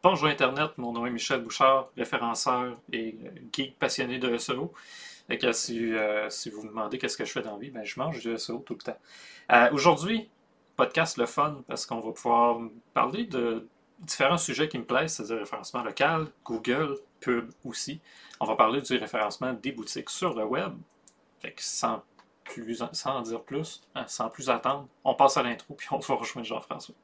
Bonjour Internet, mon nom est Michel Bouchard, référenceur et geek passionné de SEO. Et euh, si vous me demandez qu'est-ce que je fais dans la vie, ben, je mange du SEO tout le temps. Euh, Aujourd'hui, podcast le fun parce qu'on va pouvoir parler de différents sujets qui me plaisent, c'est-à-dire référencement local, Google, pub aussi. On va parler du référencement des boutiques sur le web. Fait que sans, plus, sans en dire plus, hein, sans plus attendre, on passe à l'intro puis on va rejoindre Jean-François.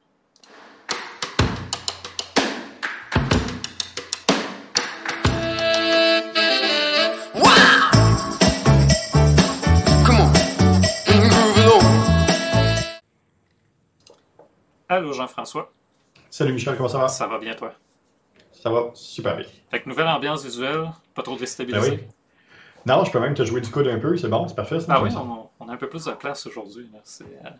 Allô Jean-François. Salut Michel, comment ça va? Ça va bien toi? Ça va super bien. Fait que nouvelle ambiance visuelle, pas trop déstabilisé. Ben oui. Non, je peux même te jouer du coude un peu, c'est bon, c'est parfait. Ah oui, on, on, a un peu plus de place aujourd'hui. Euh,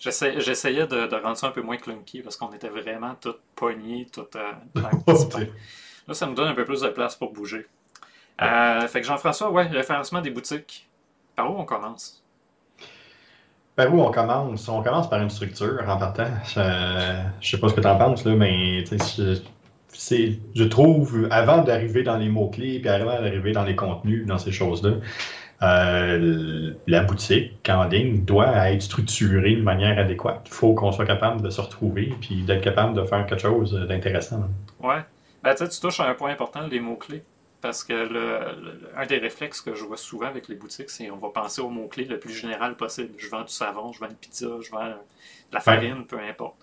j'essayais de, de, rendre ça un peu moins clunky parce qu'on était vraiment tout pognés, tout euh, Là, ça nous donne un peu plus de place pour bouger. Euh, fait que Jean-François, ouais, référencement des boutiques. Par où on commence? Par où on commence? On commence par une structure en partant. Je, je sais pas ce que tu en penses, là, mais c'est, je trouve, avant d'arriver dans les mots-clés, puis avant d'arriver dans les contenus, dans ces choses-là, euh, la boutique en ligne doit être structurée de manière adéquate. Il faut qu'on soit capable de se retrouver puis d'être capable de faire quelque chose d'intéressant. Ouais. Ben, tu touches à un point important, les mots-clés. Parce que le, un des réflexes que je vois souvent avec les boutiques, c'est on va penser aux mots-clés le plus général possible. Je vends du savon, je vends une pizza, je vends de la farine, peu importe.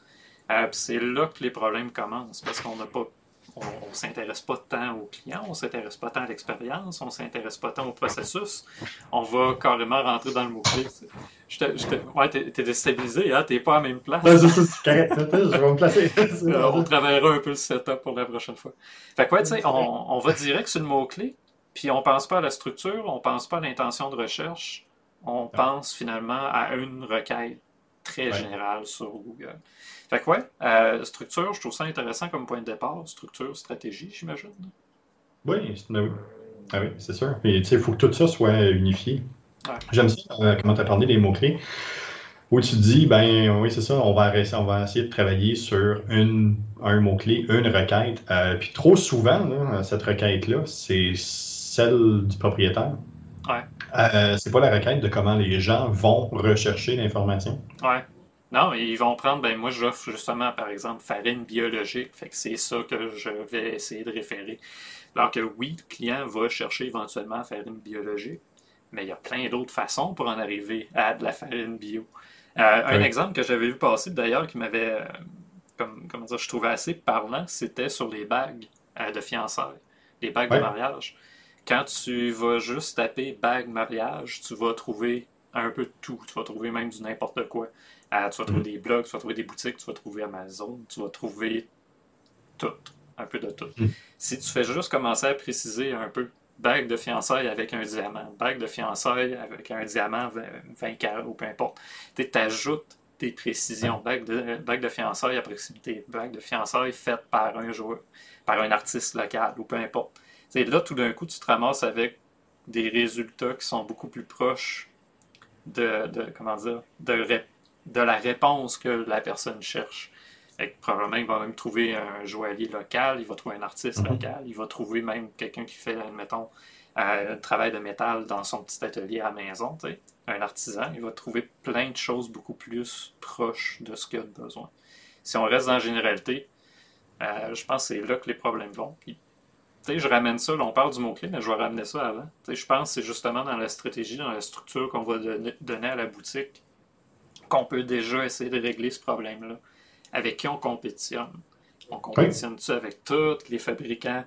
Euh, c'est là que les problèmes commencent, parce qu'on n'a pas on ne s'intéresse pas tant aux clients, on ne s'intéresse pas tant à l'expérience, on ne s'intéresse pas tant au processus. On va carrément rentrer dans le mot-clé. Ouais, t'es déstabilisé, hein? t'es pas à la même place. c'est correct, je vais me placer. Euh, on travaillera un peu le setup pour la prochaine fois. Fait que, ouais, tu sais, on, on, va direct sur le mot-clé, puis on pense pas à la structure, on pense pas à l'intention de recherche, on pense finalement à une requête très générale sur Google. Fait que ouais, euh, structure, je trouve ça intéressant comme point de départ. Structure, stratégie, j'imagine. Oui, ah oui, c'est sûr. il faut que tout ça soit unifié. J'aime ça, euh, comment tu as parlé des mots-clés. Où tu dis, ben oui, c'est ça, on va, on va essayer de travailler sur une, un mot-clé, une requête. Euh, puis trop souvent, cette requête-là, c'est celle du propriétaire. Ouais. Euh, c'est pas la requête de comment les gens vont rechercher l'information? Ouais. Non, ils vont prendre, ben moi j'offre justement par exemple farine biologique, fait que c'est ça que je vais essayer de référer. Alors que oui, le client va chercher éventuellement farine biologique, mais il y a plein d'autres façons pour en arriver à de la farine bio. Euh, un exemple que j'avais vu passer d'ailleurs qui m'avait, euh, comme, comment dire, je trouvais assez parlant, c'était sur les bagues euh, de fiançailles, les bagues de mariage. Quand tu vas juste taper bague mariage, tu vas trouver un peu de tout. Tu vas trouver même du n'importe quoi. Euh, tu vas trouver mm. des blogs, tu vas trouver des boutiques, tu vas trouver Amazon, tu vas trouver tout, un peu de tout. Mm. Si tu fais juste commencer à préciser un peu bague de fiançailles avec un diamant, bague de fiançailles avec un diamant 20 carats ou peu importe, tu ajoutes des précisions, bague de, bague de fiançailles à proximité, bague de fiançailles faite par un joueur, par un artiste local ou peu importe. C'est là, tout d'un coup, tu te ramasses avec des résultats qui sont beaucoup plus proches de, de comment dire, de, de la réponse que la personne cherche. probablement, il va même trouver un joaillier local, il va trouver un artiste mhm. local, il va trouver même quelqu'un qui fait, admettons, euh, un travail de métal dans son petit atelier à la maison, un artisan, il va trouver plein de choses beaucoup plus proches de ce qu'il a besoin. Si on reste dans la généralité, euh, je pense que c'est là que les problèmes vont. Puis, je ramène ça, on parle du mot-clé, mais je vais ramener ça avant. je pense que c'est justement dans la stratégie, dans la structure qu'on va donner à la boutique qu'on peut déjà essayer de régler ce problème-là. Avec qui on compétitionne? On compétitionne-tu avec tous les fabricants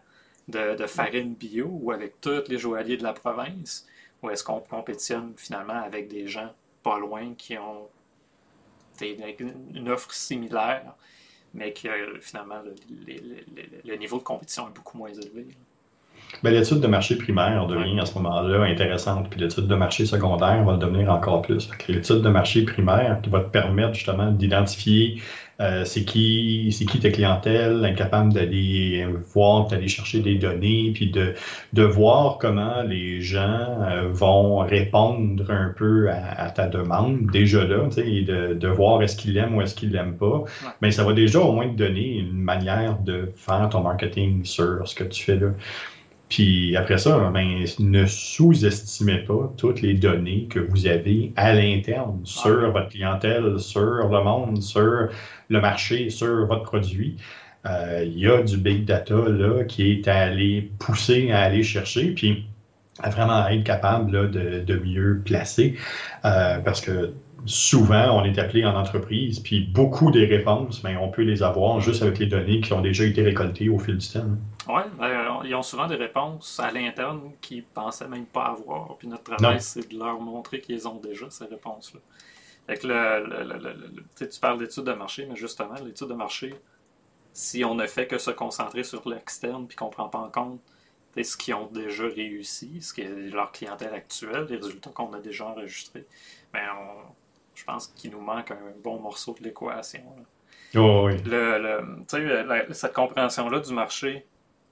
de, farine bio ou avec tous les joailliers de la province? Ou est-ce qu'on compétitionne finalement avec des gens pas loin qui ont une offre similaire, mais que finalement le, niveau de compétition est beaucoup moins élevé? Ben, l'étude de marché primaire devient à ce moment-là intéressante, puis l'étude de marché secondaire va le devenir encore plus. L'étude de marché primaire qui va te permettre justement d'identifier euh, c'est qui, c'est qui ta clientèle, incapable d'aller voir, d'aller chercher des données, puis de, de voir comment les gens euh, vont répondre un peu à, ta demande déjà là, et de, de voir est-ce qu'ils l'aiment ou est-ce qu'ils l'aiment pas. Mais ça va déjà au moins te donner une manière de faire ton marketing sur ce que tu fais là. Puis après ça, ben, ne sous-estimez pas toutes les données que vous avez à l'interne sur votre clientèle, sur le monde, sur le marché, sur votre produit. Euh, il y a du big data là, qui est à aller pousser, à aller chercher, puis à vraiment être capable de, mieux placer. Euh, parce que souvent, on est appelé en entreprise, puis beaucoup des réponses, ben, on peut les avoir juste avec les données qui ont déjà été récoltées au fil du temps. Oui, ils ont souvent des réponses à l'interne qu'ils ne pensaient même pas avoir. Puis notre travail, c'est de leur montrer qu'ils ont déjà ces réponses-là. Fait le, tu parles d'études de marché, mais justement, l'étude de marché, si on ne fait que se concentrer sur l'externe puis qu'on ne prend pas en compte ce qu'ils ont déjà réussi, ce qui est leur clientèle actuelle, les résultats qu'on a déjà enregistrés, ben je pense qu'il nous manque un bon morceau de l'équation. Oh, oui. le, cette compréhension-là du marché,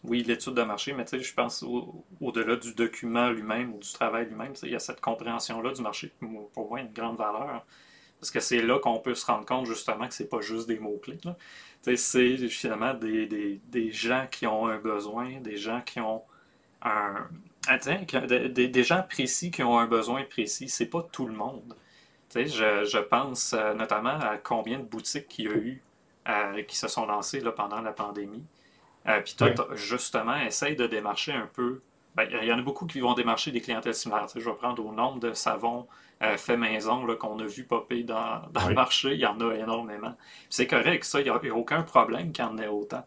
oui, l'étude de marché, mais je pense au-delà du document lui-même ou du travail lui-même, il y a cette compréhension-là du marché qui, pour moi, une grande valeur. Parce que c'est là qu'on peut se rendre compte justement que c'est pas juste des mots-clés. C'est finalement des, des, des, gens qui ont un besoin, des gens qui ont un. Ah, des, gens précis qui ont un besoin précis. C'est pas tout le monde. Je, je, pense euh, notamment à combien de boutiques il y a eu euh, qui se sont lancées pendant la pandémie. Euh, puis toi, justement, essaye de démarcher un peu. Ben, il y en a beaucoup qui vont démarcher des clientèles similaires. je vais prendre au nombre de savons euh, fait maison qu'on a vu popper dans, le marché. Il y en a énormément. C'est correct, ça, il n'y a, aucun problème qu'il y en ait autant.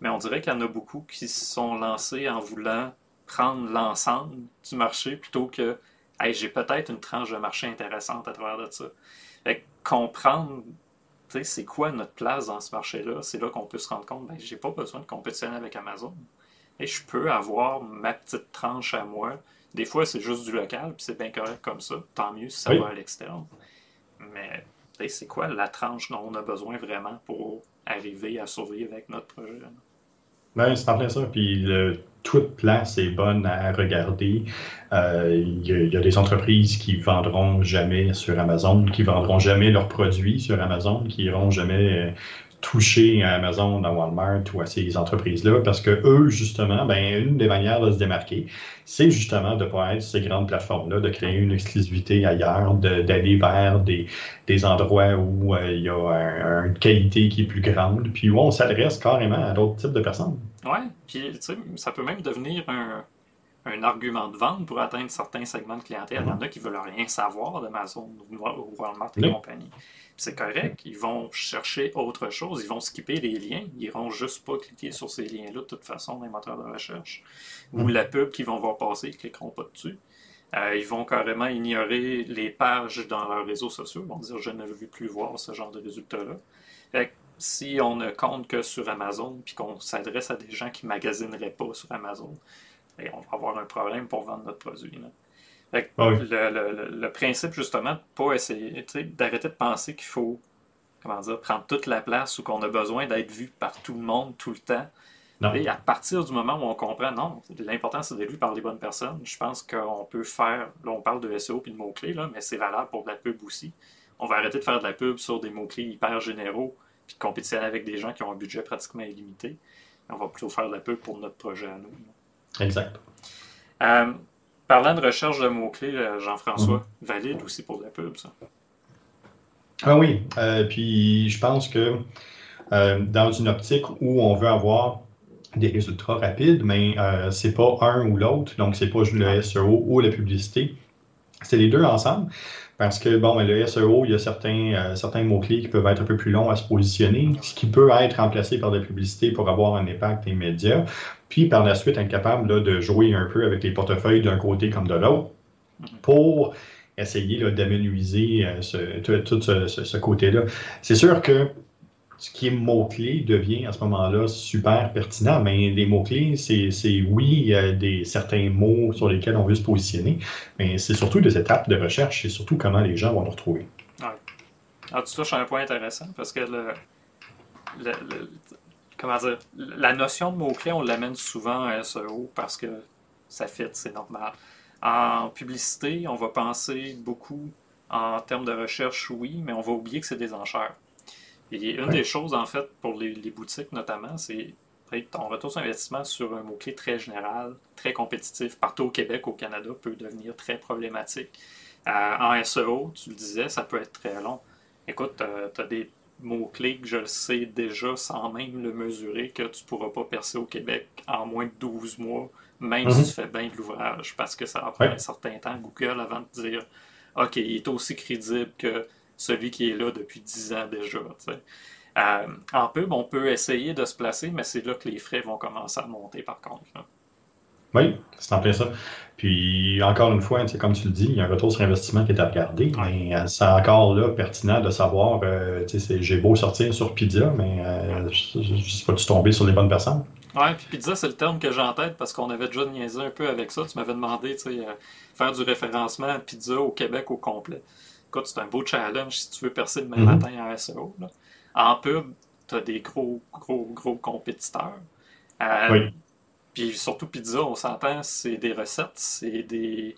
Mais on dirait qu'il y en a beaucoup qui se sont lancés en voulant prendre l'ensemble du marché plutôt que j'ai peut-être une tranche de marché intéressante à travers de ça. Fait comprendre c'est quoi notre place dans ce marché-là, c'est là, qu'on peut se rendre compte, ben, j'ai pas besoin de compétitionner avec Amazon. Et je peux avoir ma petite tranche à moi. Des fois, c'est juste du local, puis c'est bien correct comme ça. Tant mieux si ça va à l'externe. Mais c'est quoi la tranche dont on a besoin vraiment pour arriver à survivre avec notre projet? Ben, c'est en plein ça. Puis le, toute place est bonne à regarder. Euh, il y, a des entreprises qui vendront jamais sur Amazon, qui vendront jamais leurs produits sur Amazon, qui iront jamais euh, toucher à Amazon, à Walmart ou à ces entreprises-là, parce que eux, justement, ben, une des manières de se démarquer, c'est justement de ne pas être ces grandes plateformes-là, de créer une exclusivité ailleurs, d'aller vers des, des, endroits où euh, il y a une qualité qui est plus grande, puis où on s'adresse carrément à d'autres types de personnes. Oui, puis tu sais, ça peut même devenir un, un argument de vente pour atteindre certains segments de clientèle. Il y en a qui ne veulent rien savoir d'Amazon ou Walmart et compagnie. C'est correct, ils vont chercher autre chose, ils vont skipper les liens, ils n'iront juste pas cliquer sur ces liens-là de toute façon dans les moteurs de recherche. Ou la pub qu'ils vont voir passer, ils ne cliqueront pas dessus. Euh, ils vont carrément ignorer les pages dans leurs réseaux sociaux. Ils vont dire Je ne veux plus voir ce genre de résultats-là. Si on ne compte que sur Amazon puis qu'on s'adresse à des gens qui ne magasineraient pas sur Amazon, ben, on va avoir un problème pour vendre notre produit. Ah le, principe, justement, de pas essayer, d'arrêter de penser qu'il faut comment dire, prendre toute la place ou qu'on a besoin d'être vu par tout le monde tout le temps. Et à partir du moment où on comprend, non, l'important c'est d'être vu par les bonnes personnes, je pense qu'on peut faire, là on parle de SEO et de mots-clés, mais c'est valable pour de la pub aussi. On va arrêter de faire de la pub sur des mots-clés hyper généraux, puis de compétitionner avec des gens qui ont un budget pratiquement illimité. On va plutôt faire de la pub pour notre projet à nous. Exact. Euh, Parlant de recherche de mots-clés, euh, Jean-François, mhm. valide aussi pour la pub, ça? Ah oui, euh, puis je pense que euh, dans une optique où on veut avoir des résultats rapides, mais c'est pas un ou l'autre, donc c'est pas le SEO ou la publicité, c'est les deux ensemble. Parce que, bon, ben, le SEO, il y a certains, certains mots-clés qui peuvent être un peu plus longs à se positionner, ce qui peut être remplacé par des publicités pour avoir un impact immédiat puis par la suite être capable de jouer un peu avec les portefeuilles d'un côté comme de l'autre pour essayer d'amenuiser euh, tout, ce, côté-là. C'est sûr que ce qui est mots-clés devient à ce moment-là super pertinent. Mais les mots-clés, c'est oui, des, certains mots sur lesquels on veut se positionner, mais c'est surtout des étapes de recherche, c'est surtout comment les gens vont nous retrouver. Ouais. Alors, tu touches un point intéressant parce que le, le, la notion de mots-clés, on l'amène souvent à SEO parce que ça fit, c'est normal. En publicité, on va penser beaucoup en termes de recherche, oui, mais on va oublier que c'est des enchères. Et une des choses, en fait, pour les, boutiques notamment, c'est ton retour sur investissement sur un mot-clé très général, très compétitif, partout au Québec, au Canada, peut devenir très problématique. Euh, en SEO, tu le disais, ça peut être très long. Écoute, euh, tu as des mots-clés que je le sais déjà sans même le mesurer que tu ne pourras pas percer au Québec en moins de 12 mois, même si mhm. tu fais bien de l'ouvrage, parce que ça va prendre un certain temps Google avant de dire OK, il est aussi crédible que celui qui est là depuis 10 ans déjà. Euh, en pub, on peut essayer de se placer, mais c'est là que les frais vont commencer à monter par contre. Oui, c'est en plein ça. Puis encore une fois, comme tu le dis, il y a un retour sur investissement qui est à regarder, mais euh, c'est encore là pertinent de savoir, euh, j'ai beau sortir sur Pizza, mais je ne suis pas tombé sur les bonnes personnes. Oui, puis pizza, c'est le terme que j'ai en tête parce qu'on avait déjà niaisé un peu avec ça. Tu m'avais demandé, tu sais, faire du référencement pizza au Québec au complet c'est un beau challenge si tu veux percer demain mhm. matin en SEO. En pub, tu as des gros, gros, gros compétiteurs. Euh, oui. Puis surtout pizza, on s'entend, c'est des recettes, c'est des,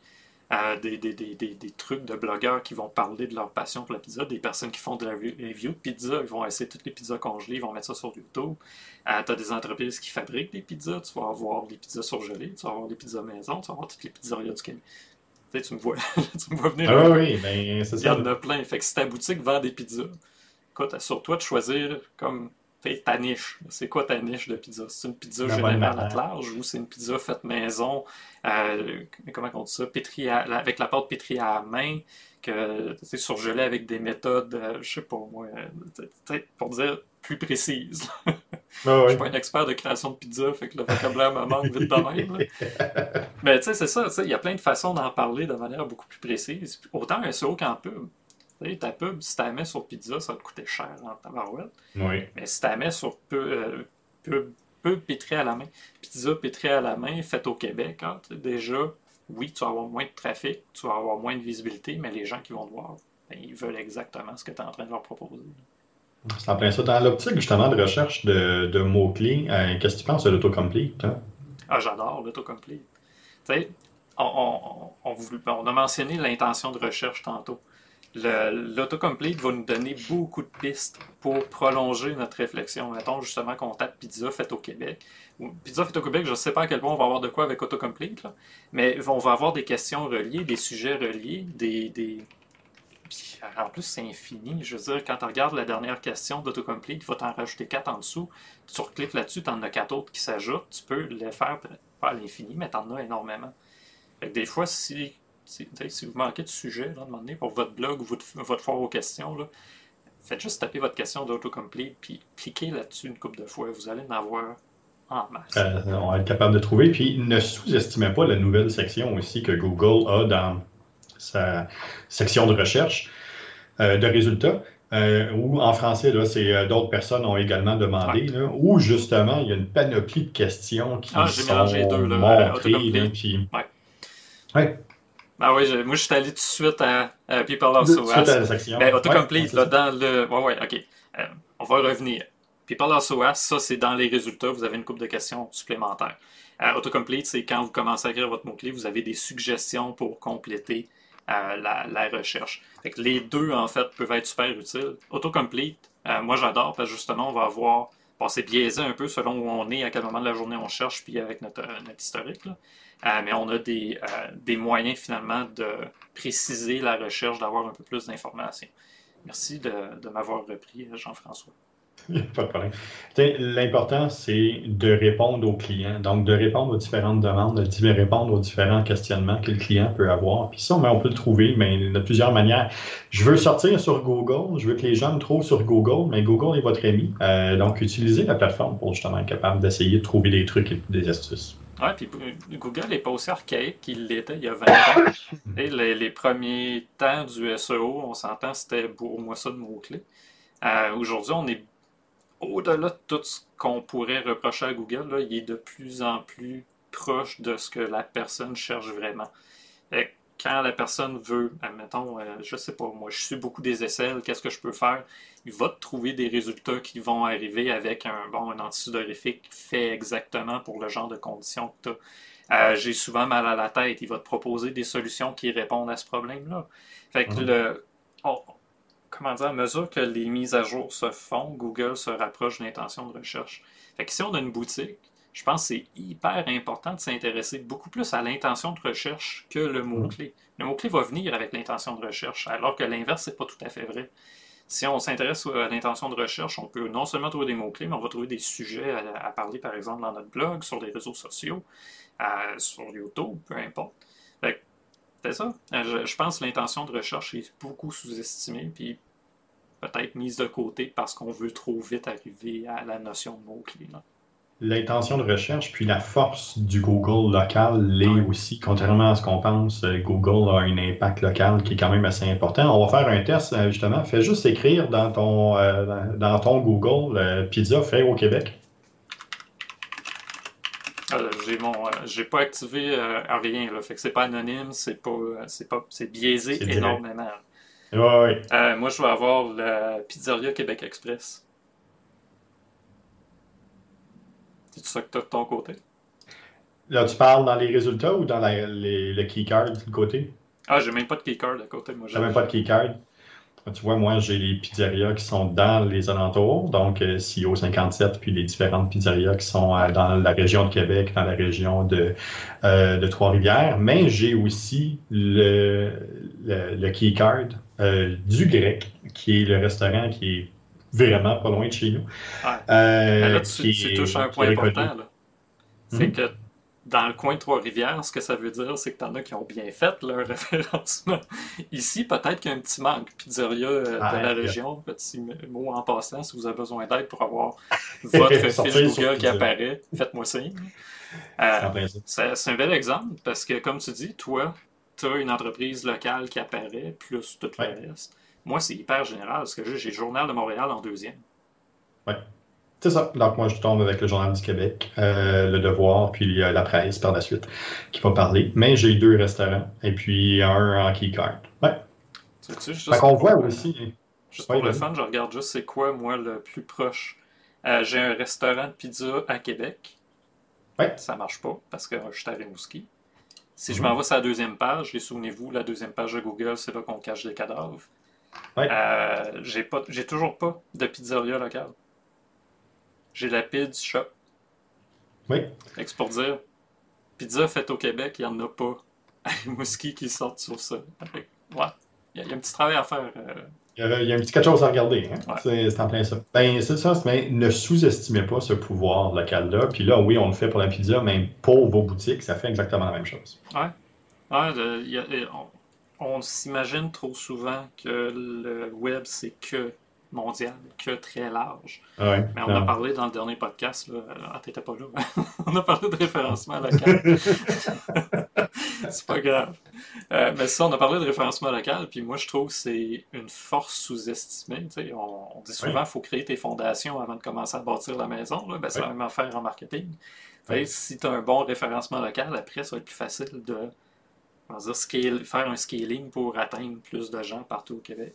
euh, des, des, des, des, trucs de blogueurs qui vont parler de leur passion pour la pizza, des personnes qui font de la review de pizza, ils vont essayer toutes les pizzas congelées, ils vont mettre ça sur YouTube. Euh, tu as des entreprises qui fabriquent des pizzas, tu vas avoir des pizzas surgelées, tu vas avoir des pizzas maison, tu vas avoir toutes les pizzerias du Québec tu me vois, tu me vois venir. Ah oui, ben, c'est ça. Il y en a plein. Fait que si ta boutique vend des pizzas, écoute, sur toi de choisir comme ta niche. C'est quoi ta niche de pizza? C'est une pizza générale à large ou c'est une pizza faite maison, euh, comment on dit ça, pétrie avec la pâte pétrie à la main, que c'est surgelé avec des méthodes, euh, je sais pas moi, euh, pour dire plus précises. Ah je suis pas un expert de création de pizza, fait que le vocabulaire me manque vite de même. Mais tu sais, c'est ça, il y a plein de façons d'en parler de manière beaucoup plus précise. Autant un SEO qu'en pub. ta pub, si tu la mets sur pizza, ça va te coûter cher en tabarouette. Oui. Mais si tu la mets sur euh, pub, pub, pétri à la main, pizza pétri à la main, faite au Québec, hein, déjà, oui, tu vas avoir moins de trafic, tu vas avoir moins de visibilité, mais les gens qui vont te voir, ben, ils veulent exactement ce que tu es en train de leur proposer. C'est en plein ça. Dans l'optique justement de recherche de, mots-clés, euh, qu'est-ce que tu penses de l'autocomplete? Ah, j'adore l'autocomplete. Tu sais, on, a mentionné l'intention de recherche tantôt. L'autocomplete va nous donner beaucoup de pistes pour prolonger notre réflexion. Mettons justement qu'on tape pizza faite au Québec. Pizza faite au Québec, je ne sais pas à quel point on va avoir de quoi avec autocomplete, mais on va avoir des questions reliées, des sujets reliés, des, en plus, c'est infini. Je veux dire, quand tu regardes la dernière question d'autocomplete, il faut t'en rajouter quatre en dessous. Tu recliques là-dessus, tu en as quatre autres qui s'ajoutent. Tu peux les faire, pas à l'infini, mais tu en as énormément. des fois, si, vous manquez de sujet, là, pour votre blog ou votre, votre foire aux questions, faites juste taper votre question d'autocomplete, puis cliquez là-dessus une couple de fois. Vous allez en avoir en masse. Euh, on va être capable de trouver. Puis ne sous-estimez pas la nouvelle section aussi que Google a dans sa section de recherche. Euh, de résultats. Euh, ou en français, là, c'est euh, d'autres personnes ont également demandé, où justement il y a une panoplie de questions qui ah, sont deux, là, montrées. Là, puis... ouais. ouais. Ben oui, moi je suis allé tout de suite à, à People Also Suite à la section. Ben, autocomplete, là, dans le. Ouais, ouais, ok. on va revenir. People Also ça c'est dans les résultats, vous avez une coupe de questions supplémentaires. autocomplete, c'est quand vous commencez à écrire votre mot-clé, vous avez des suggestions pour compléter la, recherche. les deux, en fait, peuvent être super utiles. Autocomplete, euh, moi j'adore parce que justement, on va avoir. Bon, c'est biaisé un peu selon où on est, à quel moment de la journée on cherche, puis avec notre, historique. Euh, mais on a des, euh, des, moyens finalement de préciser la recherche, d'avoir un peu plus d'informations. Merci de m'avoir repris, Jean-François. Pas de problème. L'important, c'est de répondre aux clients. Donc, de répondre aux différentes demandes, de répondre aux différents questionnements que le client peut avoir. Puis ça, on peut le trouver mais de plusieurs manières. Je veux sortir sur Google, je veux que les gens me trouvent sur Google, mais Google est votre ami. Euh, donc, utilisez la plateforme pour justement être capable d'essayer de trouver des trucs et des astuces. Oui, puis Google n'est pas aussi archaïque qu'il l'était il y a 20 ans. et les, premiers temps du SEO, on s'entend, c'était pour moi ça de mots-clés. Euh, aujourd'hui, on est au-delà de tout ce qu'on pourrait reprocher à Google, là, il est de plus en plus proche de ce que la personne cherche vraiment. Et quand la personne veut, admettons, euh, je sais pas, moi je suis beaucoup des aisselles, qu'est-ce que je peux faire? Il va te trouver des résultats qui vont arriver avec un bon un antisudorifique fait exactement pour le genre de conditions que tu as. Euh, j'ai souvent mal à la tête, il va te proposer des solutions qui répondent à ce problème-là. Fait que le, comment dire, à mesure que les mises à jour se font, Google se rapproche de l'intention de recherche. Fait que si on a une boutique, je pense que c'est hyper important de s'intéresser beaucoup plus à l'intention de recherche que le mot-clé. Le mot-clé va venir avec l'intention de recherche, alors que l'inverse, n'est pas tout à fait vrai. Si on s'intéresse à l'intention de recherche, on peut non seulement trouver des mots-clés, mais on va trouver des sujets à, parler, par exemple, dans notre blog, sur les réseaux sociaux, sur YouTube, peu importe. C'est ça. Je, je, pense que l'intention de recherche est beaucoup sous-estimée, puis peut-être mise de côté parce qu'on veut trop vite arriver à la notion de mots-clés l'intention de recherche, puis la force du Google local l'est aussi. Contrairement à ce qu'on pense, euh, Google a un impact local qui est quand même assez important. On va faire un test, euh, justement. Fais juste écrire dans ton, euh, dans ton Google pizza fait au Québec. J'ai mon j'ai pas activé rien là, fait que c'est pas anonyme, c'est pas c'est pas c'est biaisé énormément. Ouais, moi je vais avoir la pizzeria Québec Express. C'est ça que tu as de ton côté? Là, tu parles dans les résultats ou dans le keycard de côté? Ah, j'ai même pas de keycard de côté. Moi, j'ai même pas de keycard. Tu vois, moi, j'ai les pizzerias qui sont dans les alentours, donc euh, CEO 57, puis les différentes pizzerias qui sont euh, dans la région de Québec, dans la région de, euh, de Trois-Rivières. Mais j'ai aussi le, le, le keycard du grec, qui est le restaurant qui est vraiment pas loin de chez nous. Euh, là, tu, touches un point important. C'est hmm? que dans le coin de Trois-Rivières, ce que ça veut dire, c'est que t'en as qui ont bien fait leur référencement. Ici, peut-être qu'il y a un petit manque. Pizzeria euh, de la région, petit mot en passant, si vous avez besoin d'aide pour avoir votre fiche Google qui apparaît, faites-moi signe. Euh, c'est un bel exemple parce que, comme tu dis, toi, tu as une entreprise locale qui apparaît, plus tout le reste. Moi, c'est hyper général parce que j'ai le Journal de Montréal en deuxième. C'est ça. Donc, moi, je tombe avec le Journal du Québec, euh, Le Devoir, puis la presse par la suite qui va parler. Mais j'ai deux restaurants et puis un en keycard. Ouais. Tu sais, qu'on voit aussi. Juste pour le fun, je regarde juste c'est quoi, moi, le plus proche. Euh, j'ai un restaurant de pizza à Québec. Ouais. Ça marche pas parce que je suis à Rimouski. Si je mhm. m'envoie sur la deuxième page, et souvenez-vous, la deuxième page de Google, c'est là qu'on cache des cadavres. Euh, j'ai pas, j'ai toujours pas de pizzeria locale. J'ai la Pizza Shop. Oui. C'est pour dire, pizza faite au Québec, il n'y en a pas Mouski qui sortent sur ça. Ouais. Il y, a un petit travail à faire. Euh. Il, y a, un petit quelque chose à regarder. Hein. C'est en plein ça. Ben, c'est ça, mais ne sous-estimez pas ce pouvoir local-là. Puis là, oui, on le fait pour la pizza, mais pour vos boutiques, ça fait exactement la même chose. Ouais. Ouais, il y a, on s'imagine trop souvent que le web, c'est que mondial, que très large. Mais on a parlé dans le dernier podcast, là, ah, t'étais pas là, on a parlé de référencement local. c'est pas grave. Euh, mais ça, on a parlé de référencement local, puis moi, je trouve que c'est une force sous-estimée. On, on, dit souvent qu'il faut créer tes fondations avant de commencer à bâtir la maison. Ben, c'est la même affaire en marketing. si tu as un bon référencement local, après, ça va être plus facile de faire un scaling pour atteindre plus de gens partout au Québec,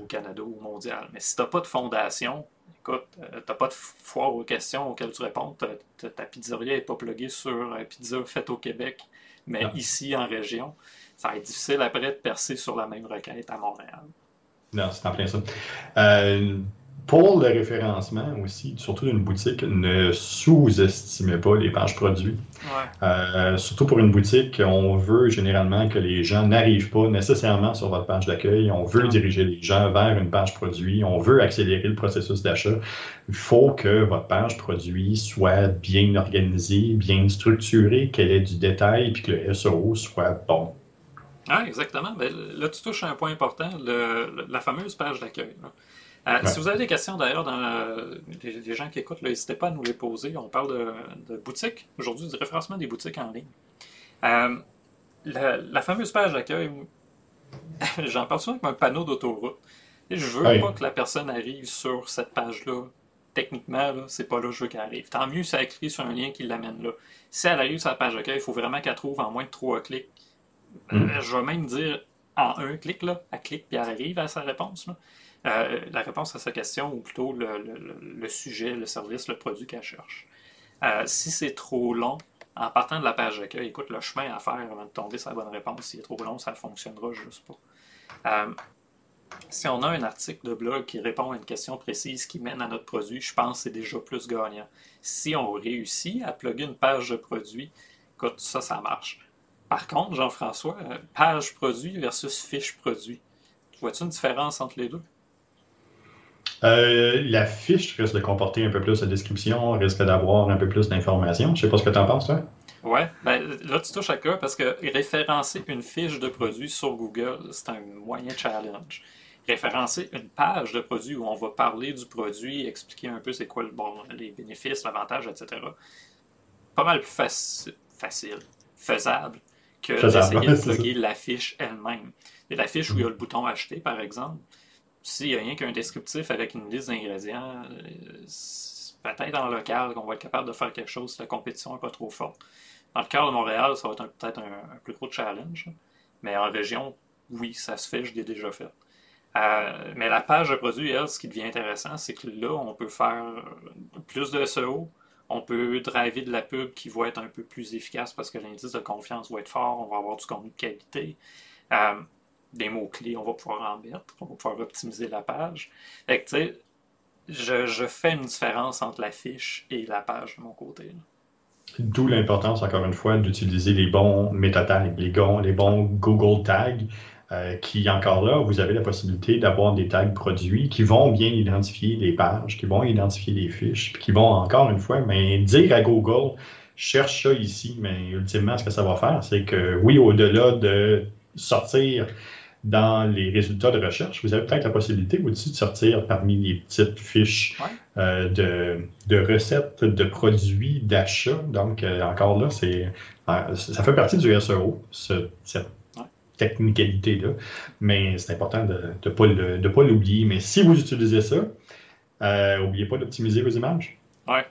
au Canada ou mondial. Mais si tu n'as pas de fondation, écoute, euh, tu n'as pas de foire aux questions auxquelles tu réponds, ta pizzeria n'est pas pluguée sur un pizza faite au Québec, mais ici en région, ça va être difficile après de percer sur la même requête à Montréal. Non, c'est en plein ça. Euh, pour le référencement aussi, surtout d'une boutique, ne sous-estimez pas les pages produits. Euh, surtout pour une boutique, on veut généralement que les gens n'arrivent pas nécessairement sur votre page d'accueil. On veut diriger les gens vers une page produit. On veut accélérer le processus d'achat. Il faut que votre page produit soit bien organisée, bien structurée, qu'elle ait du détail, puis que le SEO soit bon. Ah, exactement. Ben, là, tu touches à un point important, la fameuse page d'accueil. Euh, si vous avez des questions d'ailleurs dans les, gens qui écoutent, n'hésitez pas à nous les poser. On parle de, boutiques aujourd'hui, du référencement des boutiques en ligne. Euh, la, fameuse page d'accueil, j'en parle souvent avec un panneau d'autoroute. Je veux pas que la personne arrive sur cette page-là techniquement, là, c'est pas là que je veux qu'elle arrive. Tant mieux si elle clique sur un lien qui l'amène là. Si elle arrive sur la page d'accueil, il faut vraiment qu'elle trouve en moins de trois clics. Mm. Euh, je vais même dire en un clic, là, elle clique puis elle arrive à sa réponse. là. Euh, la réponse à sa question, ou plutôt le, sujet, le service, le produit qu'elle cherche. Euh, si c'est trop long, en partant de la page d'accueil, écoute, le chemin à faire avant de tomber sur la bonne réponse, s'il est trop long, ça ne fonctionnera juste pas. Euh, si on a un article de blog qui répond à une question précise qui mène à notre produit, je pense que c'est déjà plus gagnant. Si on réussit à plugger une page de produit, écoute, ça, ça marche. Par contre, Jean-François, page produit versus fiche produit, vois-tu une différence entre les deux? Euh, la fiche risque de comporter un peu plus de description, risque d'avoir un peu plus d'informations. Je sais pas ce que tu en penses, toi. Ouais, ben là tu touches à cœur parce que référencer une fiche de produit sur Google, c'est un moyen challenge. Référencer une page de produit où on va parler du produit, expliquer un peu c'est quoi le bon, les bénéfices, l'avantage, etc. Pas mal plus faci- facile, faisable que d'essayer de plugger la fiche elle-même. Et la fiche où il y a le bouton acheter, par exemple, s'il n'y a rien qu'un descriptif avec une liste d'ingrédients, euh, peut-être en local qu'on va être capable de faire quelque chose si la compétition n'est pas trop forte. Dans le cas de Montréal, ça va être peut-être un, plus gros challenge. Mais en région, oui, ça se fait, je l'ai déjà fait. Euh, mais la page de produit, elle, ce qui devient intéressant, c'est que là, on peut faire plus de SEO, on peut driver de la pub qui va être un peu plus efficace parce que l'indice de confiance va être fort, on va avoir du contenu de qualité. Euh, des mots-clés, on va pouvoir en mettre, on va pouvoir optimiser la page. Fait que, tu sais, je, fais une différence entre la fiche et la page de mon côté. D'où l'importance, encore une fois, d'utiliser les bons méta-tags, les, bons- les bons Google Tags, euh, qui, encore là, vous avez la possibilité d'avoir des tags produits qui vont bien identifier les pages, qui vont identifier les fiches, puis qui vont, encore une fois, mais dire à Google, cherche ça ici, mais ultimement, ce que ça va faire, c'est que, oui, au-delà de sortir dans les résultats de recherche, vous avez peut-être la possibilité aussi de sortir parmi les petites fiches Ouais. euh, de, de recettes, de produits, d'achats. Donc, euh, encore là, c'est euh, ça fait partie du SEO, ce- cette Ouais. technicalité-là. Mais c'est important de ne pas le- de pas l'oublier. Mais si vous utilisez ça, n'oubliez pas d'optimiser vos images. Ouais.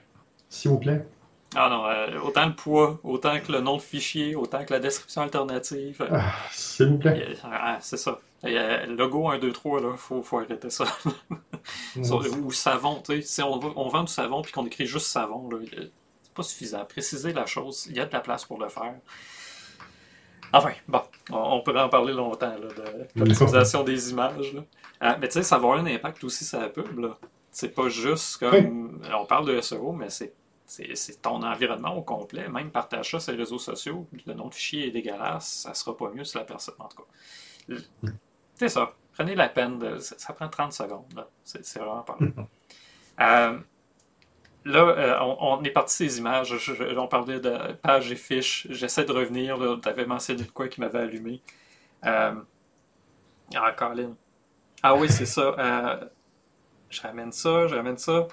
S'il vous plaît. Ah non, euh, autant le poids, autant que le nom de fichier, autant que la description alternative. euh, Ah, S'il vous plaît. euh, ah, c'est ça. Euh, logo 1, 2, 3, là, faut, faut arrêter ça. Ou savon, tu sais. Si on, va- on vend du savon puis qu'on écrit juste savon, là, c'est pas suffisant. Préciser la chose, il y a de la place pour le faire. Enfin, bon, on, on pourrait en parler longtemps, là, de l'optimisation des images. Là. Euh, mais tu sais, ça va avoir un impact aussi sur la pub, là. C'est pas juste comme. On parle de SEO, mais c'est. C'est ton environnement au complet. Même partage ça sur les réseaux sociaux. Le nom de fichier est dégueulasse. Ça sera pas mieux si la personne. En tout cas. C'est ça. Prenez la peine. De, ça, ça prend 30 secondes. C'est vraiment pas long. Euh, là, euh, on, on est parti ces images. Je- je- on parlait de pages et fiches. J'essaie de revenir. Tu avais mentionné de quoi qui m'avait allumé. Euh, ah, Colin. Ah oui, c'est ça. Je ramène ça, je ramène ça.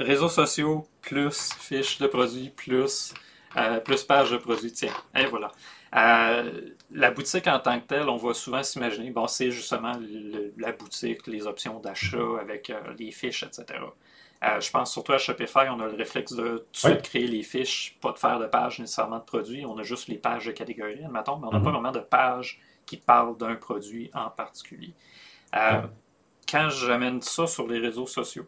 Réseaux sociaux, plus fiches de produits, plus, euh, plus pages de produits. Tiens, et voilà. Euh, la boutique en tant que telle, on va souvent s'imaginer, bon, c'est justement le- la boutique, les options d'achat avec euh, les fiches, etc. Euh, je pense surtout à Shopify, on a le réflexe de tout de suite créer les fiches, pas de faire de pages nécessairement de produits. On a juste les pages de catégorie, admettons, mais on n'a Mhm. pas vraiment de pages qui parlent d'un produit en particulier. Euh. Quand j'amène ça sur les réseaux sociaux,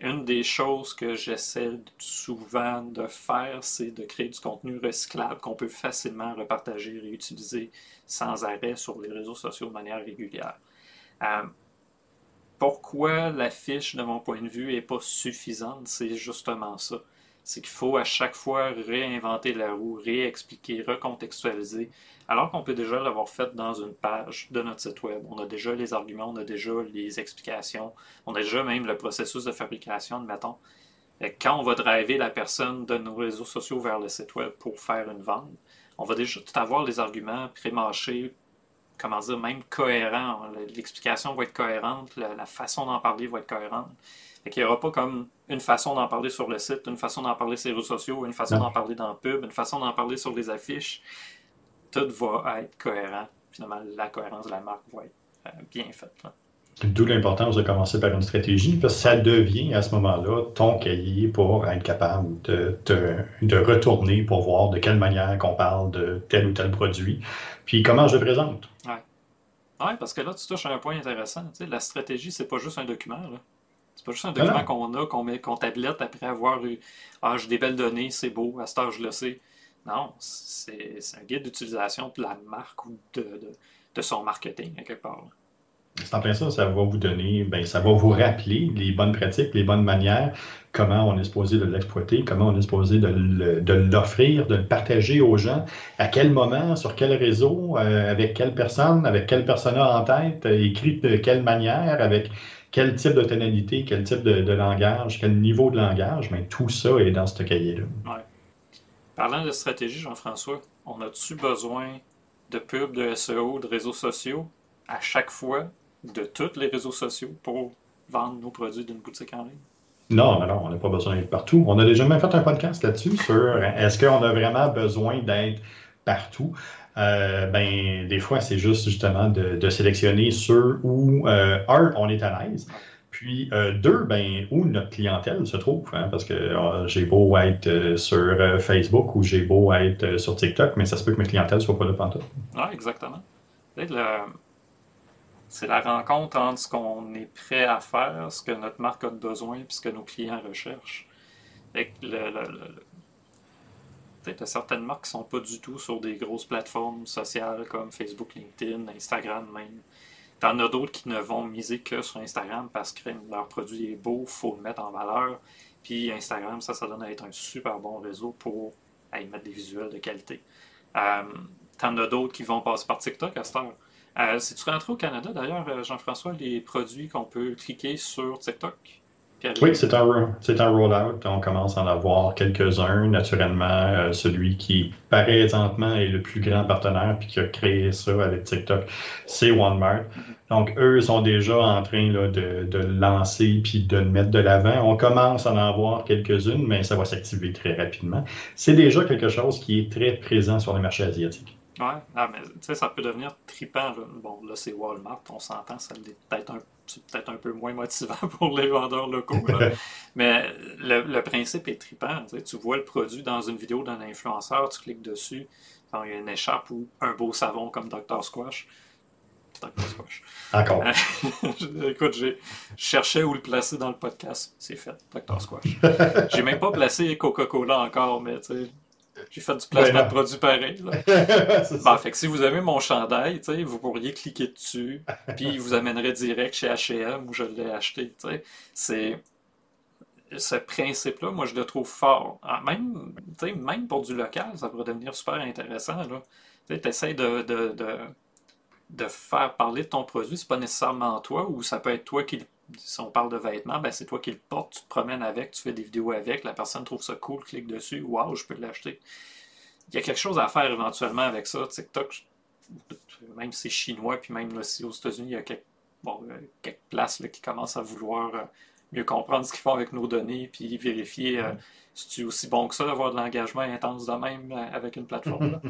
une des choses que j'essaie souvent de faire, c'est de créer du contenu recyclable qu'on peut facilement repartager, réutiliser sans arrêt sur les réseaux sociaux de manière régulière. Euh, pourquoi la fiche, de mon point de vue, n'est pas suffisante, c'est justement ça. C'est qu'il faut à chaque fois réinventer la roue, réexpliquer, recontextualiser, alors qu'on peut déjà l'avoir fait dans une page de notre site web. On a déjà les arguments, on a déjà les explications, on a déjà même le processus de fabrication, admettons. Quand on va driver la personne de nos réseaux sociaux vers le site web pour faire une vente, on va déjà tout avoir les arguments pré-mâchés, comment dire, même cohérents. L'explication va être cohérente, la façon d'en parler va être cohérente. Fait qu'il n'y aura pas comme une façon d'en parler sur le site, une façon d'en parler sur les réseaux sociaux, une façon d'en parler dans la pub, une façon d'en parler sur les affiches. Tout va être cohérent. Finalement, la cohérence de la marque va être euh, bien faite. là. D'où l'importance de commencer par une stratégie, parce que ça devient à ce moment-là ton cahier pour être capable de, de, retourner pour voir de quelle manière qu'on parle de tel ou tel produit, puis comment je le présente. Oui, ouais, parce que là, tu touches à un point intéressant. Tu sais, la stratégie, c'est pas juste un document. C'est pas juste un document qu'on a, qu'on met, qu'on tablette après avoir eu Ah, j'ai des belles données, c'est beau, à cette heure, je le sais. Non, c'est, un guide d'utilisation de la marque ou de, de, de son marketing, à quelque part. C'est en plein ça, ça va vous donner, ben, ça va vous rappeler les bonnes pratiques, les bonnes manières, comment on est supposé de l'exploiter, comment on est supposé de l'offrir, de, le partager aux gens, à quel moment, sur quel réseau, euh, avec quelle personne, avec quel persona en tête, écrit de quelle manière, avec quel type de tonalité, quel type de, langage, quel niveau de langage, mais tout ça est dans ce cahier-là. Ouais. Parlant de stratégie, Jean-François, on a-tu besoin de pubs, de SEO, de réseaux sociaux à chaque fois de tous les réseaux sociaux pour vendre nos produits d'une boutique en ligne? Non, non, on n'a pas besoin d'être partout. On a déjà même fait un podcast là-dessus sur est-ce qu'on a vraiment besoin d'être partout? Euh, ben, des fois, c'est juste justement de, sélectionner ceux où, euh, un, on est à l'aise, puis euh, deux, ben, où notre clientèle se trouve. Hein, parce que j'ai beau être sur Facebook ou j'ai beau être sur TikTok, mais ça se peut que ma clientèle ne soit pas là pantoute. Oui, exactement. Le, c'est la rencontre entre ce qu'on est prêt à faire, ce que notre marque a besoin, puis ce que nos clients recherchent. Le, y a certaines marques qui ne sont pas du tout sur des grosses plateformes sociales comme Facebook, LinkedIn, Instagram même. T'en as d'autres qui ne vont miser que sur Instagram parce que leur produit est beau, il faut le mettre en valeur. Puis Instagram, ça, ça donne à être un super bon réseau pour y mettre des visuels de qualité. Euh, T'en as d'autres qui vont passer par TikTok à cette heure. Euh, si tu rentres au Canada, d'ailleurs, euh, Jean-François, les produits qu'on peut cliquer sur TikTok? Oui, c'est un, c'est un rollout. On commence à en avoir quelques-uns. Naturellement, euh, celui qui, présentement, est le plus grand partenaire puis qui a créé ça avec TikTok, c'est Walmart. Donc, eux sont déjà en train là, de, de lancer puis de le mettre de l'avant. On commence à en avoir quelques-unes, mais ça va s'activer très rapidement. C'est déjà quelque chose qui est très présent sur les marchés asiatiques. Ouais, ah, mais tu sais, ça peut devenir tripant. Bon, là, c'est Walmart, on s'entend, ça l'est peut-être un, peut-être un peu moins motivant pour les vendeurs locaux. mais le, principe est tripant. Tu vois le produit dans une vidéo d'un influenceur, tu cliques dessus, il y a une écharpe ou un beau savon comme Dr. Squash. Dr. Squash. Encore. Écoute, j'ai cherché où le placer dans le podcast. C'est fait, Dr. Squash. j'ai même pas placé Coca-Cola encore, mais tu sais j'ai fait du placement de produit pareil. Là. fait que si vous avez mon chandail, vous pourriez cliquer dessus, puis il vous amènerait direct chez H&M où je l'ai acheté. C'est ce principe-là, moi, je le trouve fort. Ah, même, même pour du local, ça pourrait devenir super intéressant. Tu essaies de, de, de, de, faire parler de ton produit, c'est pas nécessairement toi, ou ça peut être toi qui le si on parle de vêtements, ben c'est toi qui le portes, tu te promènes avec, tu fais des vidéos avec, la personne trouve ça cool, clique dessus, waouh, je peux l'acheter. Il y a quelque chose à faire éventuellement avec ça. TikTok, même si c'est chinois, puis même aussi aux États-Unis, il y a quelques, bon, euh, quelques places qui commencent à vouloir euh, mieux comprendre ce qu'ils font avec nos données, puis vérifier euh, si c'est aussi bon que ça d'avoir de l'engagement intense de même avec une plateforme.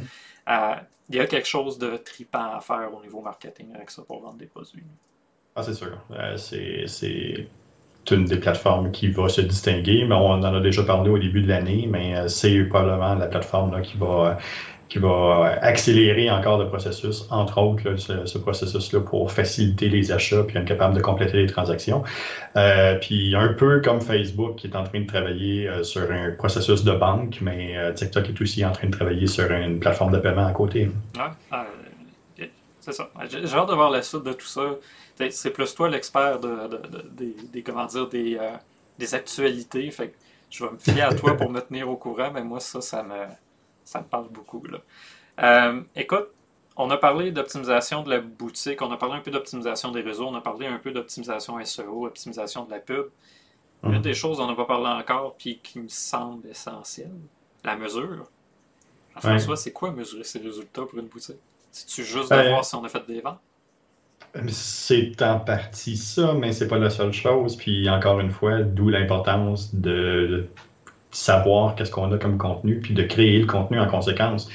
il y a quelque chose de tripant à faire au niveau marketing avec ça pour vendre des produits. Ah, c'est sûr. Euh, c'est une des plateformes qui va se distinguer, mais on en a déjà parlé au début de l'année, mais euh, c'est probablement la plateforme qui va accélérer encore le processus, entre autres ce, processus-là pour faciliter les achats puis être capable de compléter les transactions. Euh, puis un peu comme Facebook qui est en train de travailler sur un processus de banque, mais TikTok est aussi en train de travailler sur une plateforme de paiement à côté. Ouais, c'est ça. J'ai hâte de voir la suite de tout ça c'est plus toi l'expert de, des, comment dire, des, euh, des actualités. Fait je vais me fier à toi pour me tenir au courant, mais moi, ça, ça me, ça me parle beaucoup. Là. Euh, écoute, on a parlé d'optimisation de la boutique, on a parlé un peu d'optimisation des réseaux, on a parlé un peu d'optimisation SEO, optimisation de la pub. Une hum. des choses dont on n'a pas parlé encore, puis qui me semble essentielle, la mesure. François, c'est quoi mesurer ces résultats pour une boutique? C'est-tu juste de ben, voir si on a fait des ventes? C'est en partie ça, mais c'est pas la seule chose. Puis encore une fois, d'où l'importance de savoir qu'est-ce qu'on a comme contenu, puis de créer le contenu en conséquence.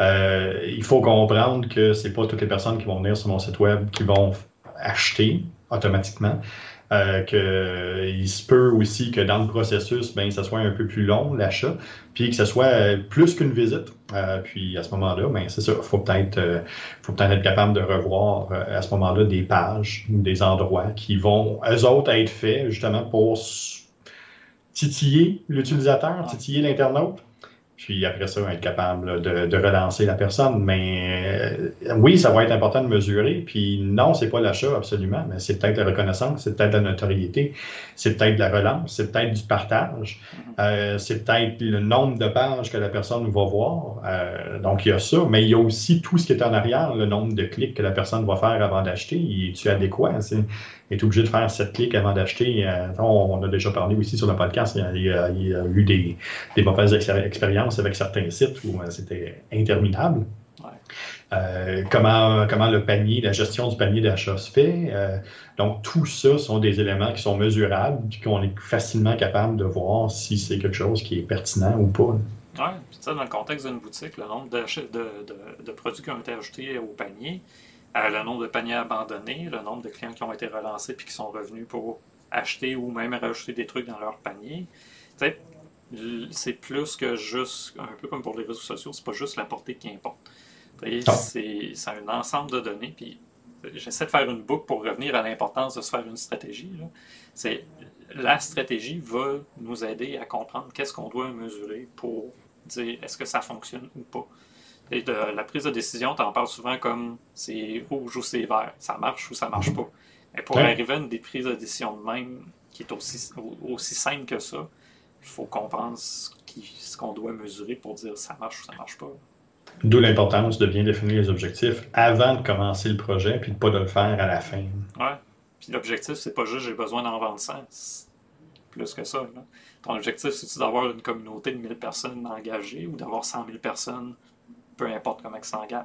Euh, il faut comprendre que c'est pas toutes les personnes qui vont venir sur mon site web qui vont acheter automatiquement. Euh, qu'il se peut aussi que dans le processus, ben, ça soit un peu plus long, l'achat, puis que ce soit euh, plus qu'une visite. Euh, puis à ce moment-là, ben, c'est ça, il faut peut-être faut peut-être être capable de revoir à ce moment-là des pages ou des endroits qui vont, eux autres, être faits justement pour titiller l'utilisateur, titiller l'internaute puis après ça, être capable de, relancer la personne. Mais euh, oui, ça va être important de mesurer. Puis non, c'est pas l'achat absolument, mais c'est peut-être la reconnaissance, c'est peut-être la notoriété, c'est peut-être la relance, c'est peut-être du partage, mm-hmm. euh, c'est peut-être le nombre de pages que la personne va voir. Euh, donc il y a ça, mais il y a aussi tout ce qui est en arrière, le nombre de clics que la personne va faire avant d'acheter. Es-tu adéquat? Est obligé de faire sept clics avant d'acheter. Euh, on, a déjà parlé aussi sur le podcast, il y a, eu des, mauvaises expériences avec certains sites où euh, c'était interminable. Euh, comment, comment le panier, la gestion du panier d'achat se fait. donc, tout ça sont des éléments qui sont mesurables et qu'on est facilement capable de voir si c'est quelque chose qui est pertinent ou pas. Oui, ça, dans le contexte d'une boutique, le nombre de, de, de, produits qui ont été ajoutés au panier, le nombre de paniers abandonnés, le nombre de clients qui ont été relancés puis qui sont revenus pour acheter ou même rajouter des trucs dans leur panier. C'est plus que juste, un peu comme pour les réseaux sociaux, c'est pas juste la portée qui importe. C'est un ensemble de données. Puis j'essaie de faire une boucle pour revenir à l'importance de se faire une stratégie. C'est la stratégie va nous aider à comprendre qu'est-ce qu'on doit mesurer pour dire est-ce que ça fonctionne ou pas. Et de la prise de décision, tu en parles souvent comme c'est rouge ou c'est vert, ça marche ou ça marche pas. Mais pour arriver à une des prises de décision de même, qui est aussi, aussi simple que ça, il faut comprendre ce qu'on doit mesurer pour dire ça marche ou ça marche pas. D'où l'importance de bien définir les objectifs avant de commencer le projet, puis de pas de le faire à la fin. Ouais. Puis l'objectif, c'est pas juste j'ai besoin d'en vendre 100. Plus que ça. Ton objectif, c'est d'avoir une communauté de 1000 personnes engagées ou d'avoir 100 000 personnes peu importe comment ça s'engage.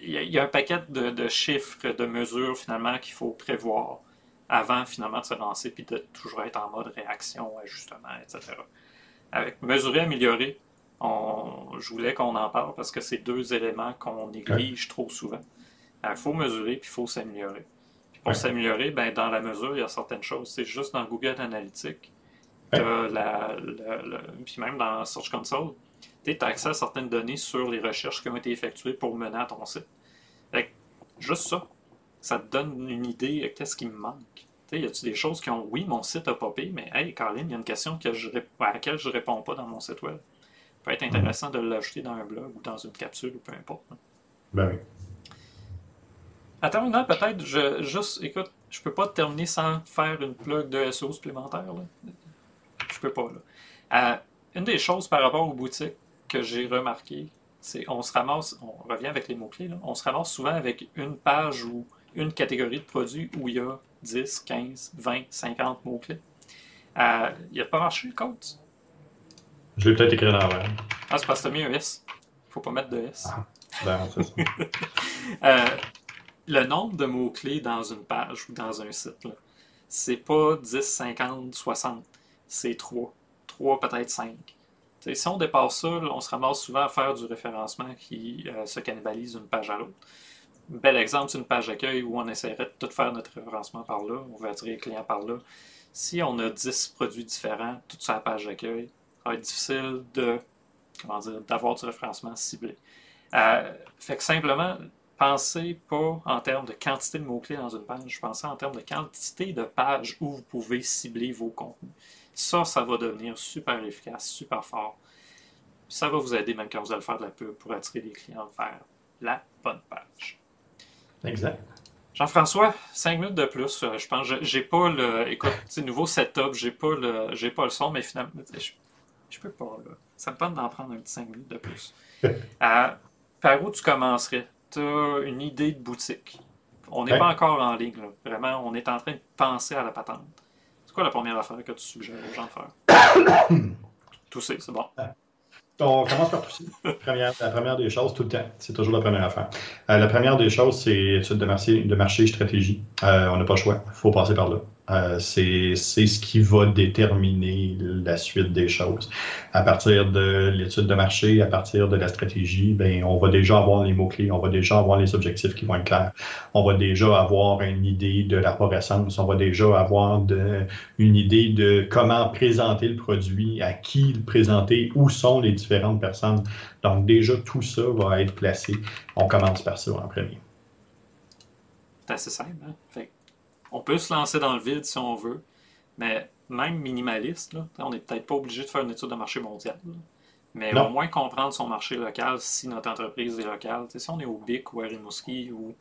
Il y, a un paquet de, chiffres, de mesures finalement qu'il faut prévoir avant finalement de se lancer puis de toujours être en mode réaction, ajustement, etc. Avec mesurer, améliorer, je voulais qu'on en parle parce que c'est deux éléments qu'on néglige trop souvent. Il faut mesurer puis il faut s'améliorer. pour s'améliorer, ben, dans la mesure, il y a certaines choses. C'est juste dans Google Analytics, la, puis même dans Search Console, tu as accès à certaines données sur les recherches qui ont été effectuées pour mener à ton site. juste ça, ça te donne une idée de qu'est-ce qui me manque. y a-tu des choses qui ont, oui, mon site a popé, mais hey, Caroline, il y a une question que je, à laquelle je ne réponds pas dans mon site web. Ça peut être intéressant de l'ajouter dans un blog ou dans une capsule ou peu importe. Ben oui. En terminant, peut-être, je, juste, écoute, je peux pas terminer sans faire une plug de SEO supplémentaire. Là. Je peux pas. Là. Euh, une des choses par rapport aux boutiques, que j'ai remarqué, c'est on se ramasse, on revient avec les mots-clés, on se ramasse souvent avec une page ou une catégorie de produits où il y a 10, 15, 20, 50 mots-clés. Euh, il n'a pas marché le code? Je l'ai peut-être dans la Ah, c'est parce que tu as mis un S. Il ne faut pas mettre de S. Ah, ben, c'est ça. euh, le nombre de mots-clés dans une page ou dans un site, c'est pas 10, 50, 60. C'est 3. 3, peut-être 5 si on dépasse ça, on se ramasse souvent à faire du référencement qui euh, se cannibalise d'une page à l'autre. Bel exemple, c'est une page d'accueil où on essaierait de tout faire notre référencement par là, on veut attirer les clients par là. Si on a 10 produits différents, toute sur la page d'accueil, ça va être difficile d'avoir du référencement ciblé. Euh, fait que simplement, pensez pas en termes de quantité de mots-clés dans une page, pensez en termes de quantité de pages où vous pouvez cibler vos contenus. Ça, ça va devenir super efficace, super fort. Ça va vous aider même quand vous allez faire de la pub pour attirer les clients vers la bonne page. Exact. Jean-François, cinq minutes de plus. Euh, je pense, j'ai pas le. Écoute, nouveau setup, j'ai pas le, j'ai pas le son, mais finalement, je, je peux pas. Là. Ça me tente d'en prendre un petit cinq minutes de plus. Euh, par où tu commencerais? Tu as une idée de boutique. On n'est pas encore en ligne. Là. Vraiment, on est en train de penser à la patente. C'est quoi la première affaire que tu suggères aux gens de faire? tousser, c'est bon. On commence par tousser. la première des choses, tout le temps, c'est toujours la première affaire. Euh, la première des choses, c'est étude de marché, de marché stratégie. On n'a pas le choix. Il faut passer par là. Euh, c'est ce qui va déterminer la suite des choses. À partir de l'étude de marché, à partir de la stratégie, ben, on va déjà avoir les mots-clés, on va déjà avoir les objectifs qui vont être clairs. On va déjà avoir une idée de l'arborescence, on va déjà avoir une idée de comment présenter le produit, à qui le présenter, où sont les différentes personnes. Donc déjà, tout ça va être placé. On commence par ça en premier. C'est assez simple. Hein? on peut se lancer dans le vide si on veut, mais même minimaliste, on n'est peut-être pas obligé de faire une étude de marché mondial. mais au moins comprendre son marché local si notre entreprise est locale. si on est au Bic ou à Rimouski ou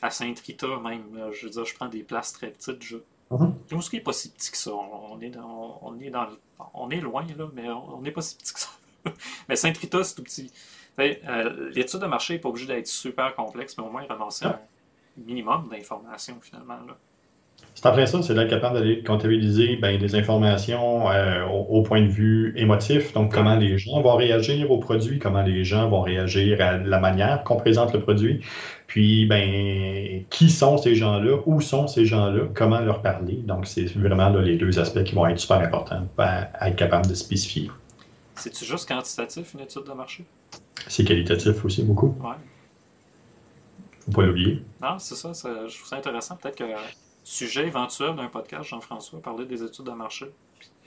à Saint-Rita même, je veux dire, je prends des places très petites. Je... Mm-hmm. Rimouski n'est pas si petit que ça. On, est, dans, on, est, dans, on est loin, là, mais on n'est pas si petit que ça. mais Saint-Rita, c'est tout petit. Euh, l'étude de marché n'est pas obligée d'être super complexe, mais au moins ramasser un minimum d'informations finalement. Là. C'est après ça, c'est d'être capable d'aller comptabiliser ben, des informations euh, au, point de vue émotif. Donc, comment les gens vont réagir au produit, comment les gens vont réagir à la manière qu'on présente le produit. Puis, ben, qui sont ces gens-là, où sont ces gens-là, comment leur parler. Donc, c'est vraiment les deux aspects qui vont être super importants à, être capable de spécifier. C'est-tu juste quantitatif, une étude de marché? C'est qualitatif aussi, beaucoup. Ouais. Faut pas l'oublier. Non, c'est ça, je trouve ça intéressant. Peut-être que sujet éventuel d'un podcast, Jean-François, parler des études de marché.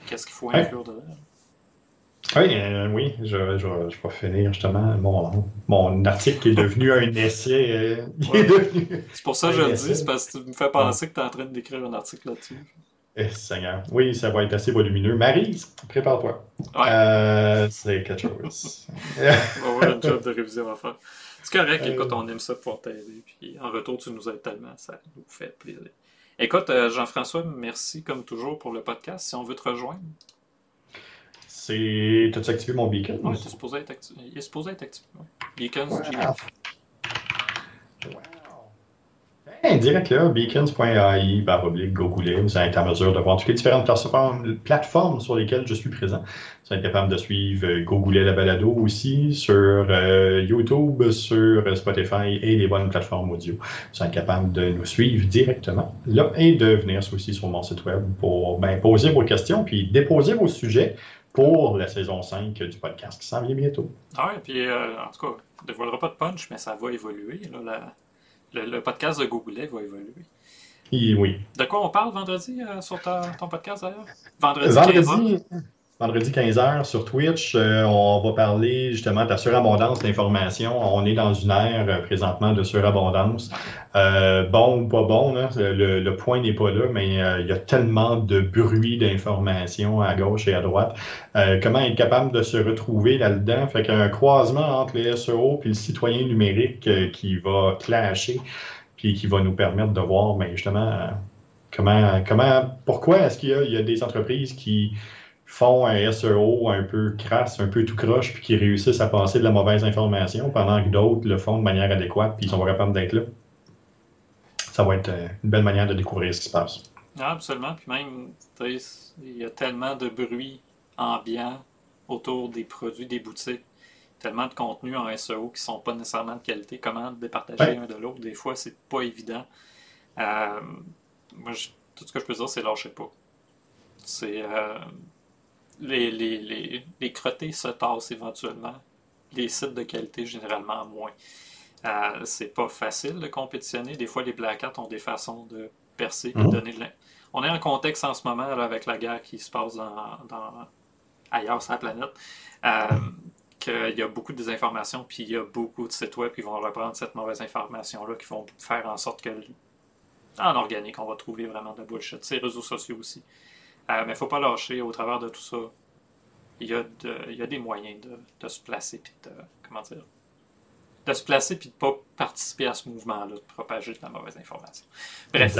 Qu'est-ce qu'il faut inclure dedans? Oui, euh, oui, je, je, vais finir justement mon, mon article qui est devenu un essai. Euh, c'est pour ça que je le dis, c'est parce que tu me fais penser que tu es en train d'écrire un article là-dessus. Eh, Seigneur. Oui, ça va être assez volumineux. Marie, prépare-toi. Euh, c'est quelque chose. on va avoir un job de révision à faire. C'est correct, écoute, on aime ça pour t'aider. Puis en retour, tu nous aides tellement, ça nous fait plaisir. Écoute, euh, Jean-François, merci comme toujours pour le podcast. Si on veut te rejoindre. C'est. T'as-tu activé mon beacon? Oui, supposé être activé. Il est supposé être activé. Beacons GF. Ben, direct là, beacons.ai, barre oblique, Gogoulet, vous allez être en mesure de voir toutes les différentes plateformes, sur lesquelles je suis présent. Vous allez être capable de suivre euh, Gogoulet la balado aussi sur euh, YouTube, sur Spotify et les bonnes plateformes audio. Vous allez être capable de nous suivre directement là et de venir aussi sur mon site web pour ben, poser vos questions puis déposer vos sujets pour la saison 5 du podcast qui s'en vient bientôt. Ah oui, puis euh, en tout cas, on ne dévoilera pas de punch, mais ça va évoluer. Là, la le, podcast de Google va évoluer. oui. De quoi on parle vendredi euh, sur ton podcast d'ailleurs? Vendredi, vendredi, vendredi 15h sur Twitch, euh, on va parler justement de la surabondance d'informations. On est dans une ère euh, présentement de surabondance. bon ou pas bon, le, point n'est pas là, mais il y a tellement de bruit d'informations à gauche et à droite. comment être capable de se retrouver là-dedans? Fait qu'un croisement entre les SEO et le citoyen numérique qui va clasher, puis qui va nous permettre de voir mais ben, justement comment, comment pourquoi est-ce qu'il y a des entreprises qui font un SEO un peu crasse, un peu tout croche, puis qui réussissent à passer de la mauvaise information, pendant que d'autres le font de manière adéquate, puis ils sont pas capables d'être là. Ça va être euh, une belle manière de découvrir ce qui se passe. Ah, absolument. Puis même, il y a tellement de bruit ambiant autour des produits des boutiques, tellement de contenus en SEO qui ne sont pas nécessairement de qualité. Comment départager un de l'autre, des fois, c'est pas évident. Euh, moi, tout ce que je peux dire, c'est lâcher pas. C'est. Euh, les, les, les, les, crottés se tassent éventuellement. Les sites de qualité, généralement, moins. Euh, c'est pas facile de compétitionner. Des fois, les Black Hat ont des façons de percer et de mhm. donner de On est en contexte en ce moment avec la guerre qui se passe dans, ailleurs sur la planète. Euh, qu'il y a beaucoup de désinformation, puis il y a beaucoup de sites web qui vont reprendre cette mauvaise information-là, qui vont faire en sorte que, en organique, on va trouver vraiment de la bullshit. Ces réseaux sociaux aussi. Euh, mais il ne faut pas lâcher au travers de tout ça. Il y a, il y a des moyens de, se placer puis de. Comment dire De se placer puis de ne pas participer à ce mouvement-là, de propager de la mauvaise information. Bref.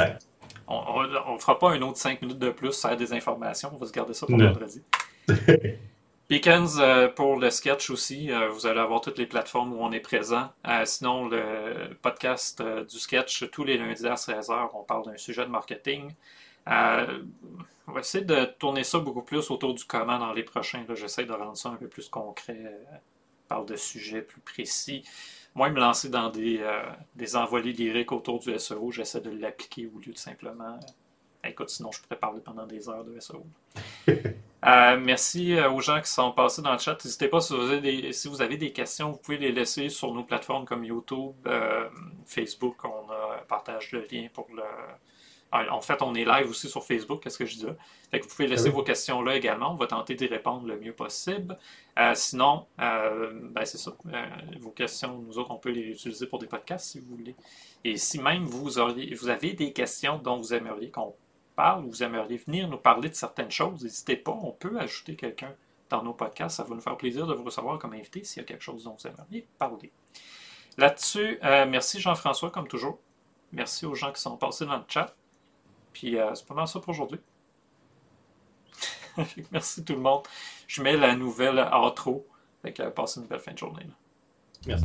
On ne fera pas une autre 5 minutes de plus sur des informations. On va se garder ça pour vendredi. Beacons euh, pour le sketch aussi. Euh, vous allez avoir toutes les plateformes où on est présent. sinon, le podcast du sketch, tous les lundis à 16h, on parle d'un sujet de marketing. On va essayer de tourner ça beaucoup plus autour du comment dans les prochains. J'essaie de rendre ça un peu plus concret. parle de sujets plus précis. Moi, me lancer dans des, euh, des envolées lyriques autour du SEO, j'essaie de l'appliquer au lieu de simplement. écoute, sinon je pourrais parler pendant des heures de SEO. merci aux gens qui sont passés dans le chat. N'hésitez pas si vous, avez des, si vous avez des questions, vous pouvez les laisser sur nos plateformes comme YouTube, Facebook. On partage le lien pour le, en fait, on est live aussi sur Facebook, qu'est-ce que je dis là? Fait que vous pouvez laisser ah vos questions là également. On va tenter d'y répondre le mieux possible. Euh, sinon, euh, ben c'est ça. Euh, vos questions, nous autres, on peut les utiliser pour des podcasts si vous voulez. Et si même vous, auriez, vous avez des questions dont vous aimeriez qu'on parle, ou vous aimeriez venir nous parler de certaines choses, n'hésitez pas. On peut ajouter quelqu'un dans nos podcasts. Ça va nous faire plaisir de vous recevoir comme invité s'il y a quelque chose dont vous aimeriez parler. Là-dessus, merci Jean-François, comme toujours. Merci aux gens qui sont passés dans le chat. Puis euh, c'est pas mal ça pour aujourd'hui. Merci tout le monde. Je mets la nouvelle outro. Fait que passez une belle fin de journée. Merci.